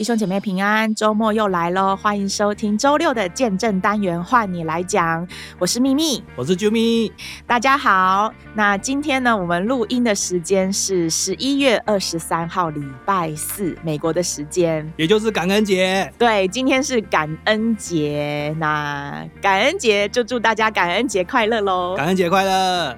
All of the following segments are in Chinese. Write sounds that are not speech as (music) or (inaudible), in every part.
弟兄姐妹平安，周末又来喽！欢迎收听周六的见证单元，换你来讲。我是秘密，我是啾咪，大家好。那今天呢，我们录音的时间是十一月二十三号，礼拜四，美国的时间，也就是感恩节。对，今天是感恩节。那感恩节就祝大家感恩节快乐喽！感恩节快乐。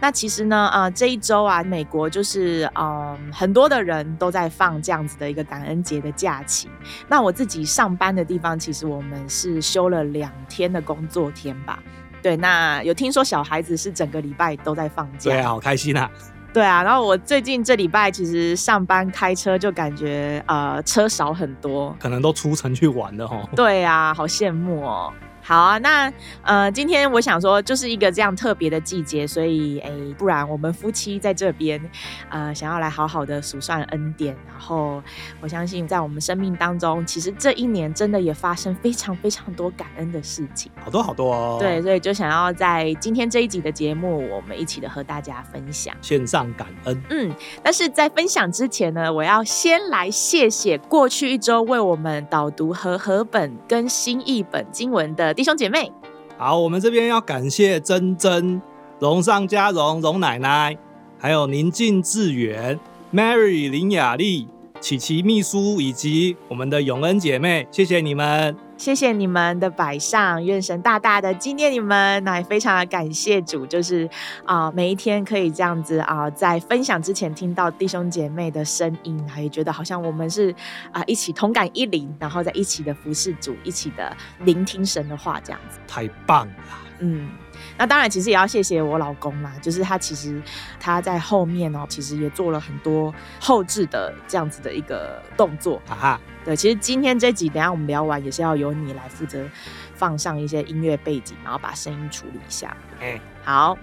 那其实呢，呃，这一周啊，美国就是，嗯、呃，很多的人都在放这样子的一个感恩节的假期。那我自己上班的地方，其实我们是休了两天的工作天吧。对，那有听说小孩子是整个礼拜都在放假，对啊，好开心啊。(laughs) 对啊，然后我最近这礼拜其实上班开车就感觉，呃，车少很多，可能都出城去玩了哦。对啊，好羡慕哦。好啊，那呃，今天我想说，就是一个这样特别的季节，所以哎，不然我们夫妻在这边，呃，想要来好好的数算恩典。然后我相信，在我们生命当中，其实这一年真的也发生非常非常多感恩的事情，好多好多哦。对，所以就想要在今天这一集的节目，我们一起的和大家分享献上感恩。嗯，但是在分享之前呢，我要先来谢谢过去一周为我们导读和合本跟新译本经文的弟兄姐妹，好，我们这边要感谢珍珍、荣上加荣、荣奶奶，还有宁静致远、Mary 林雅丽、琪琪秘书以及我们的永恩姐妹，谢谢你们，谢谢你们的摆上，愿神大大的纪念你们。那也非常的感谢主，就是啊、每一天可以这样子啊、在分享之前听到弟兄姐妹的声音，还觉得好像我们是啊、一起同感一灵，然后在一起的服侍主，一起的聆听神的话，这样子太棒了。嗯。那当然，其实也要谢谢我老公啦，就是他其实他在后面哦，其实也做了很多后置的这样子的一个动作。哈哈，对，其实今天这集等一下我们聊完，也是要由你来负责放上一些音乐背景，然后把声音处理一下。哎，好，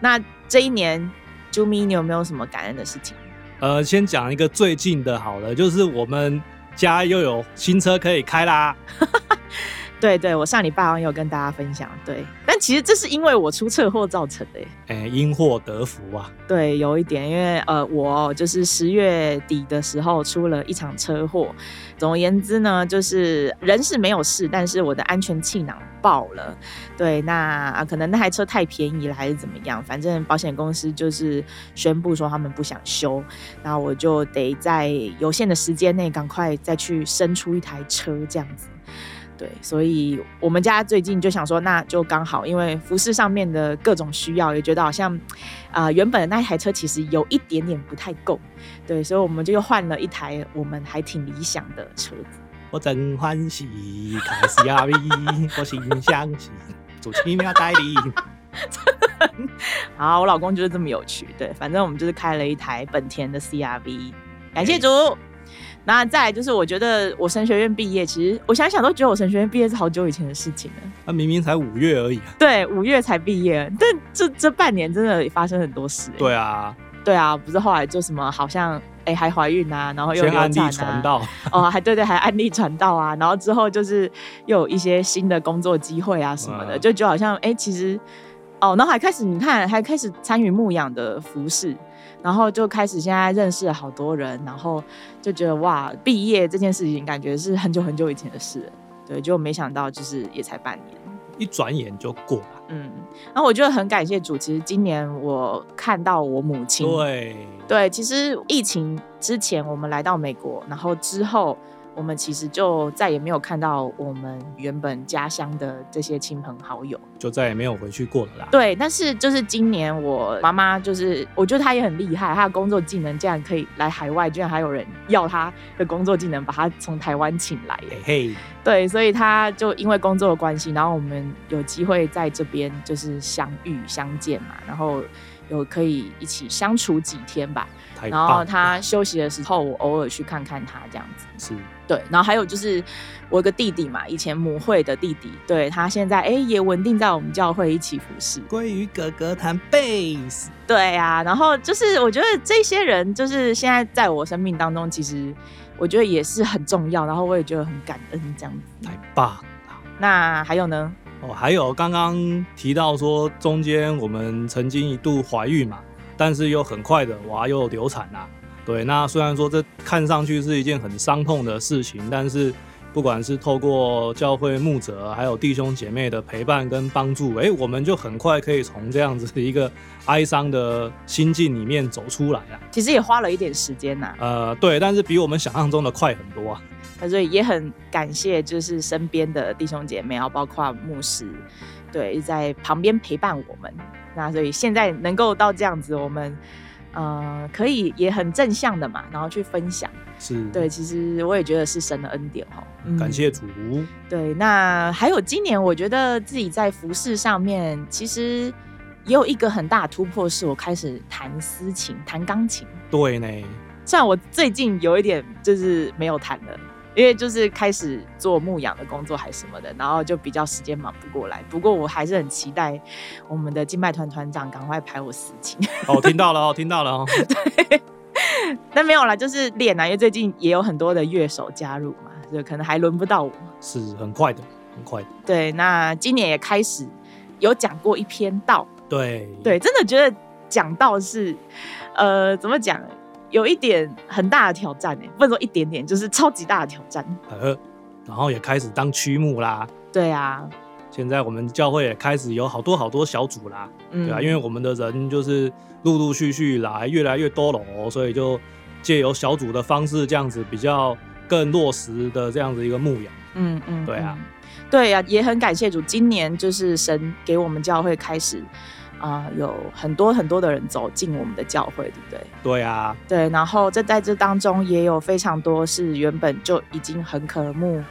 那这一年，朱咪，你有没有什么感恩的事情？呃，先讲一个最近的好了，就是我们家又有新车可以开啦。(laughs) 对对，我上礼拜好像有跟大家分享，对，但其实这是因为我出车祸造成的，哎，因祸得福啊。对，有一点，因为呃，我就是十月底的时候出了一场车祸，总而言之呢，就是人是没有事，但是我的安全气囊爆了。对，那可能那台车太便宜了，还是怎么样？反正保险公司就是宣布说他们不想修，那我就得在有限的时间内赶快再去生出一台车，这样子。对，所以我们家最近就想说，那就刚好，因为服饰上面的各种需要，也觉得好像，啊、呃，原本的那一台车其实有一点点不太够，对，所以我们就又换了一台我们还挺理想的车子。我真欢喜，开 CRV，我心相惜，主奇妙带领。(laughs) 好，我老公就是这么有趣，对，反正我们就是开了一台本田的 CRV，感谢主。那再来就是，我觉得我神学院毕业，其实我想想都觉得我神学院毕业是好久以前的事情了。那明明才五月而已。对，五月才毕业，但这这半年真的发生很多事。对啊，对啊，不是后来就什么好像哎、欸、还怀孕啊，然后又案例传道哦，还对对，还案例传道啊，然后之后就是又有一些新的工作机会啊什么的，就就好像哎、欸、其实哦，然后还开始你看还开始参与牧养的服事。然后就开始现在认识了好多人，然后就觉得哇，毕业这件事情感觉是很久很久以前的事了，对，就没想到就是也才半年，一转眼就过了。嗯，然后我觉得很感谢主，其实今年我看到我母亲，对对，其实疫情之前我们来到美国，然后之后。我们其实就再也没有看到我们原本家乡的这些亲朋好友，就再也没有回去过了啦。对，但是就是今年我妈妈就是，我觉得她也很厉害，她的工作技能竟然可以来海外，居然还有人要她的工作技能，把她从台湾请来。嘿嘿，对，所以她就因为工作的关系，然后我们有机会在这边就是相遇相见嘛，然后有可以一起相处几天吧。然后他休息的时候，我偶尔去看看他这样子。是对，然后还有就是我有个弟弟嘛，以前母会的弟弟，对他现在哎也稳定在我们教会一起服侍。鲑鱼哥哥弹贝斯，对啊，然后就是我觉得这些人就是现在在我生命当中，其实我觉得也是很重要，然后我也觉得很感恩这样子。太棒了。那还有呢？哦，还有刚刚提到说中间我们曾经一度怀孕嘛，但是又很快的娃又流产啦。对，那虽然说这看上去是一件很伤痛的事情，但是不管是透过教会牧者，还有弟兄姐妹的陪伴跟帮助，哎，我们就很快可以从这样子的一个哀伤的心境里面走出来啊。其实也花了一点时间呐、啊。呃，对，但是比我们想象中的快很多啊。所以也很感谢，就是身边的弟兄姐妹，然后包括牧师，对，在旁边陪伴我们。那所以现在能够到这样子，我们呃可以也很正向的嘛，然后去分享。是对，其实我也觉得是神的恩典哈。嗯、感谢主。对，那还有今年，我觉得自己在服饰上面，其实也有一个很大的突破，是我开始弹私琴、弹钢琴。对呢，虽然我最近有一点就是没有弹了。因为就是开始做牧羊的工作还是什么的，然后就比较时间忙不过来。不过我还是很期待我们的敬拜团团长赶快排我事情。(laughs) 哦，听到了哦，听到了哦。(laughs) 对，那没有啦，就是练啊，因为最近也有很多的乐手加入嘛，就可能还轮不到我。是很快的，很快的。对，那今年也开始有讲过一篇道。对对，真的觉得讲道是，呃，怎么讲？有一点很大的挑战哎，不能说一点点，就是超级大的挑战。呃，然后也开始当区牧啦。对啊，现在我们教会也开始有好多好多小组啦。嗯，对啊，因为我们的人就是陆陆续续来越来越多了，所以就借由小组的方式，这样子比较更落实的这样子一个牧养。嗯嗯，对啊，对啊，也很感谢主，今年就是神给我们教会开始。啊、呃，有很多很多的人走进我们的教会，对不对？对啊，对。然后这在这当中也有非常多是原本就已经很渴慕、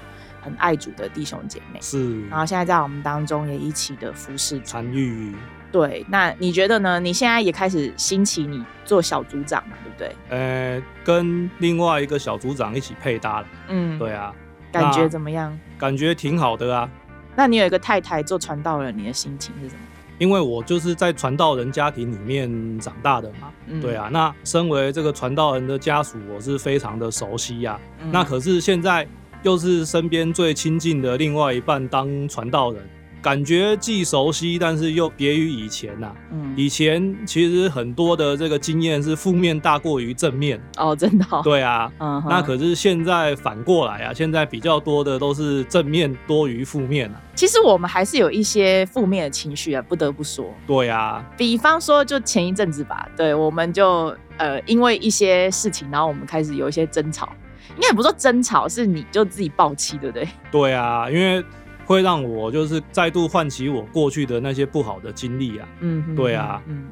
很爱主的弟兄姐妹，是。然后现在在我们当中也一起的服侍参与。对，那你觉得呢？你现在也开始兴起你做小组长嘛，对不对？呃，跟另外一个小组长一起配搭了。嗯，对啊。感觉怎么样？感觉挺好的啊。那你有一个太太做传道人，你的心情是什么？因为我就是在传道人家庭里面长大的嘛，嗯、对啊，那身为这个传道人的家属，我是非常的熟悉呀、啊。嗯、那可是现在又是身边最亲近的另外一半当传道人。感觉既熟悉，但是又别于以前呐、啊。嗯，以前其实很多的这个经验是负面大过于正面。哦，真的、哦。对啊。嗯。那可是现在反过来啊，现在比较多的都是正面多于负面啊。其实我们还是有一些负面的情绪啊，不得不说。对啊。比方说，就前一阵子吧，对，我们就呃因为一些事情，然后我们开始有一些争吵。应该也不说争吵，是你就自己爆气，对不对？对啊，因为。会让我就是再度唤起我过去的那些不好的经历啊，嗯，对啊，嗯。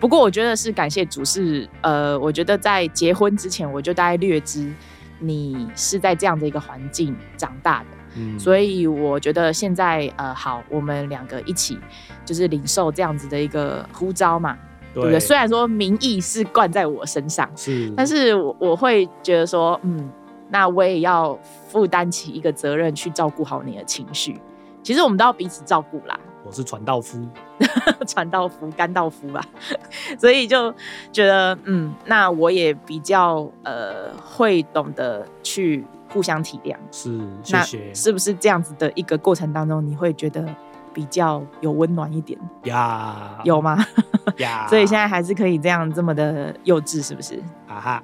不过我觉得是感谢主，是呃，我觉得在结婚之前我就大概略知你是在这样的一个环境长大的，嗯，所以我觉得现在呃，好，我们两个一起就是领受这样子的一个呼召嘛，对，对不对？虽然说名义是灌在我身上，是，但是我我会觉得说，嗯。那我也要负担起一个责任，去照顾好你的情绪。其实我们都要彼此照顾啦。我是传道夫，(laughs) 传道夫、甘道夫吧。(laughs) 所以就觉得，嗯，那我也比较呃会懂得去互相体谅。是，谢谢。是不是这样子的一个过程当中，你会觉得比较有温暖一点？呀，有吗？呀，(laughs) 所以现在还是可以这样这么的幼稚，是不是？啊哈。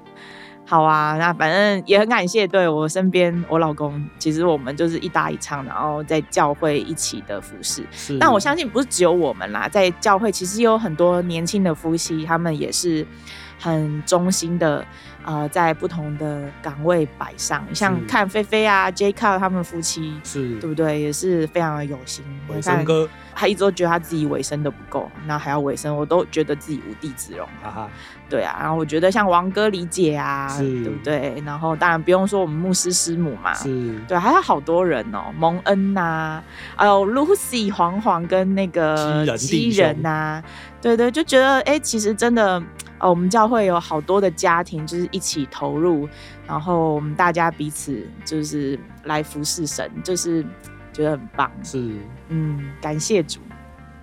好啊，那反正也很感谢，对我身边我老公，其实我们就是一搭一唱，然后在教会一起的服侍。是，但我相信不是只有我们啦，在教会其实有很多年轻的夫妻，他们也是很忠心的，呃，在不同的岗位摆上。像看菲菲啊、J.K. 他们夫妻是，对不对？也是非常的有心。伟生哥，他一直都觉得他自己尾声的不够，那还要尾声，我都觉得自己无地自容。哈哈，对啊。然后我觉得像王哥、李姐啊，对不对？然后当然不用说我们牧师师母嘛，是对，还有好多人哦，蒙恩呐、啊，还有 Lucy、黄黄跟那个基人呐、啊，对对，就觉得哎，其实真的。哦，我们教会有好多的家庭，就是一起投入，然后我们大家彼此就是来服侍神，就是觉得很棒。是，嗯，感谢主。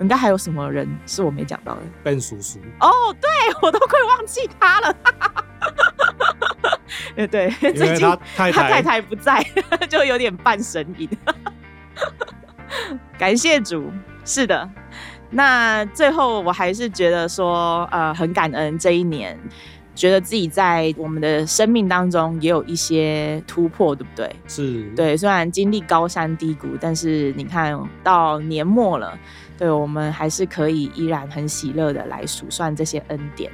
应该还有什么人是我没讲到的？Ben 叔叔。哦，对，我都快忘记他了。对 (laughs) 对，最近他太太，他太太不在，(laughs) 就有点半神隐。(laughs) 感谢主，是的。那最后，我还是觉得说，呃，很感恩这一年，觉得自己在我们的生命当中也有一些突破，对不对？是，对。虽然经历高山低谷，但是你看到年末了，对，我们还是可以依然很喜乐的来数算这些恩典。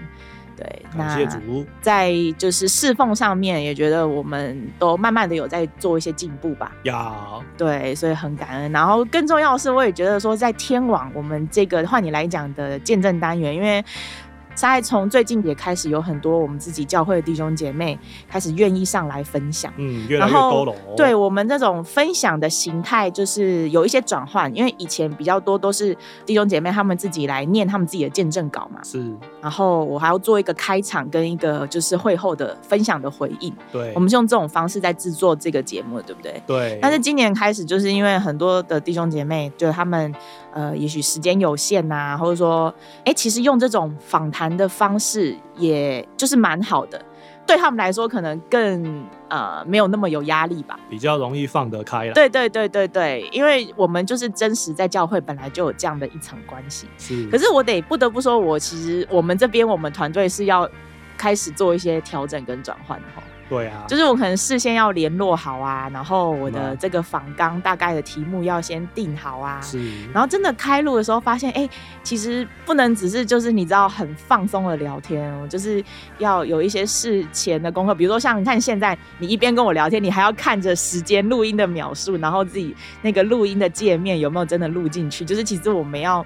对，感谢主。在就是侍奉上面，也觉得我们都慢慢的有在做一些进步吧。有，对，所以很感恩。然后更重要的是，我也觉得说，在天网我们这个换你来讲的见证单元，因为。在从最近也开始有很多我们自己教会的弟兄姐妹开始愿意上来分享，嗯，越来越多了。对我们这种分享的形态，就是有一些转换，因为以前比较多都是弟兄姐妹他们自己来念他们自己的见证稿嘛，是。然后我还要做一个开场跟一个就是会后的分享的回应，对，我们是用这种方式在制作这个节目，对不对？对。但是今年开始，就是因为很多的弟兄姐妹，就他们呃，也许时间有限呐、啊，或者说，哎，其实用这种访谈的方式，也就是蛮好的，对他们来说可能更呃没有那么有压力吧，比较容易放得开了。对对对对对，因为我们就是真实在教会本来就有这样的一层关系。是，可是我得不得不说，我其实我们这边我们团队是要开始做一些调整跟转换的哈。对啊，就是我可能事先要联络好啊，然后我的这个访纲大概的题目要先定好啊，是，然后真的开录的时候发现，哎，其实不能只是就是你知道很放松的聊天，我就是要有一些事前的功课，比如说像你看现在你一边跟我聊天，你还要看着时间录音的秒数，然后自己那个录音的界面有没有真的录进去，就是其实我们要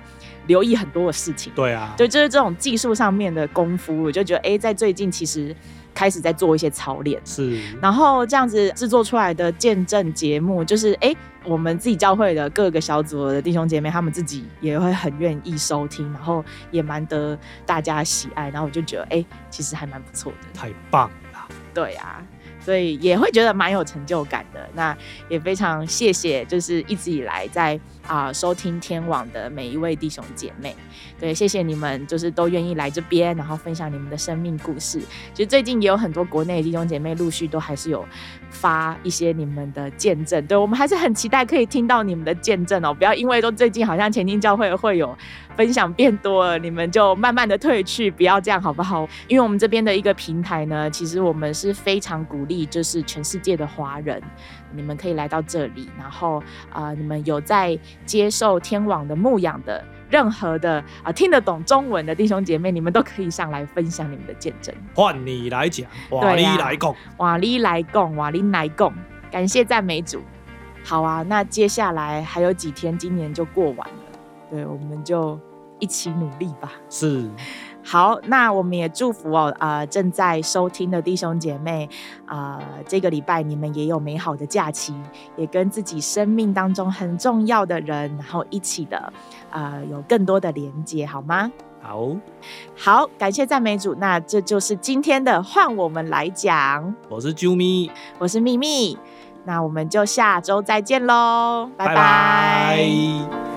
留意很多的事情。对啊，对，就是这种技术上面的功夫，我就觉得哎，在最近其实。开始在做一些操练，是，然后这样子制作出来的见证节目，就是哎，我们自己教会的各个小组的弟兄姐妹，他们自己也会很愿意收听，然后也蛮得大家喜爱，然后我就觉得哎，其实还蛮不错的，太棒了，对啊。所以也会觉得蛮有成就感的。那也非常谢谢，就是一直以来在啊、收听天网的每一位弟兄姐妹。对，谢谢你们，就是都愿意来这边，然后分享你们的生命故事。其实最近也有很多国内弟兄姐妹陆续都还是有发一些你们的见证。对，我们还是很期待可以听到你们的见证哦。不要因为都最近好像前进教会会有分享变多了，你们就慢慢的退去，不要这样好不好？因为我们这边的一个平台呢，其实我们是非常鼓励。就是全世界的华人，你们可以来到这里，然后啊、你们有在接受天网的牧养的任何的啊、呃、听得懂中文的弟兄姐妹，你们都可以上来分享你们的见证。换你来讲，瓦利来供，瓦利来供，瓦利来供，感谢赞美主。好啊，那接下来还有几天，今年就过完了，对，我们就一起努力吧。是。好，那我们也祝福哦，啊、呃，正在收听的弟兄姐妹，啊、呃，这个礼拜你们也有美好的假期，也跟自己生命当中很重要的人，然后一起的，啊、呃，有更多的连接，好吗？好，好，感谢赞美主，那这就是今天的换我们来讲。我是啾咪，我是秘密，那我们就下周再见喽，拜拜。拜拜。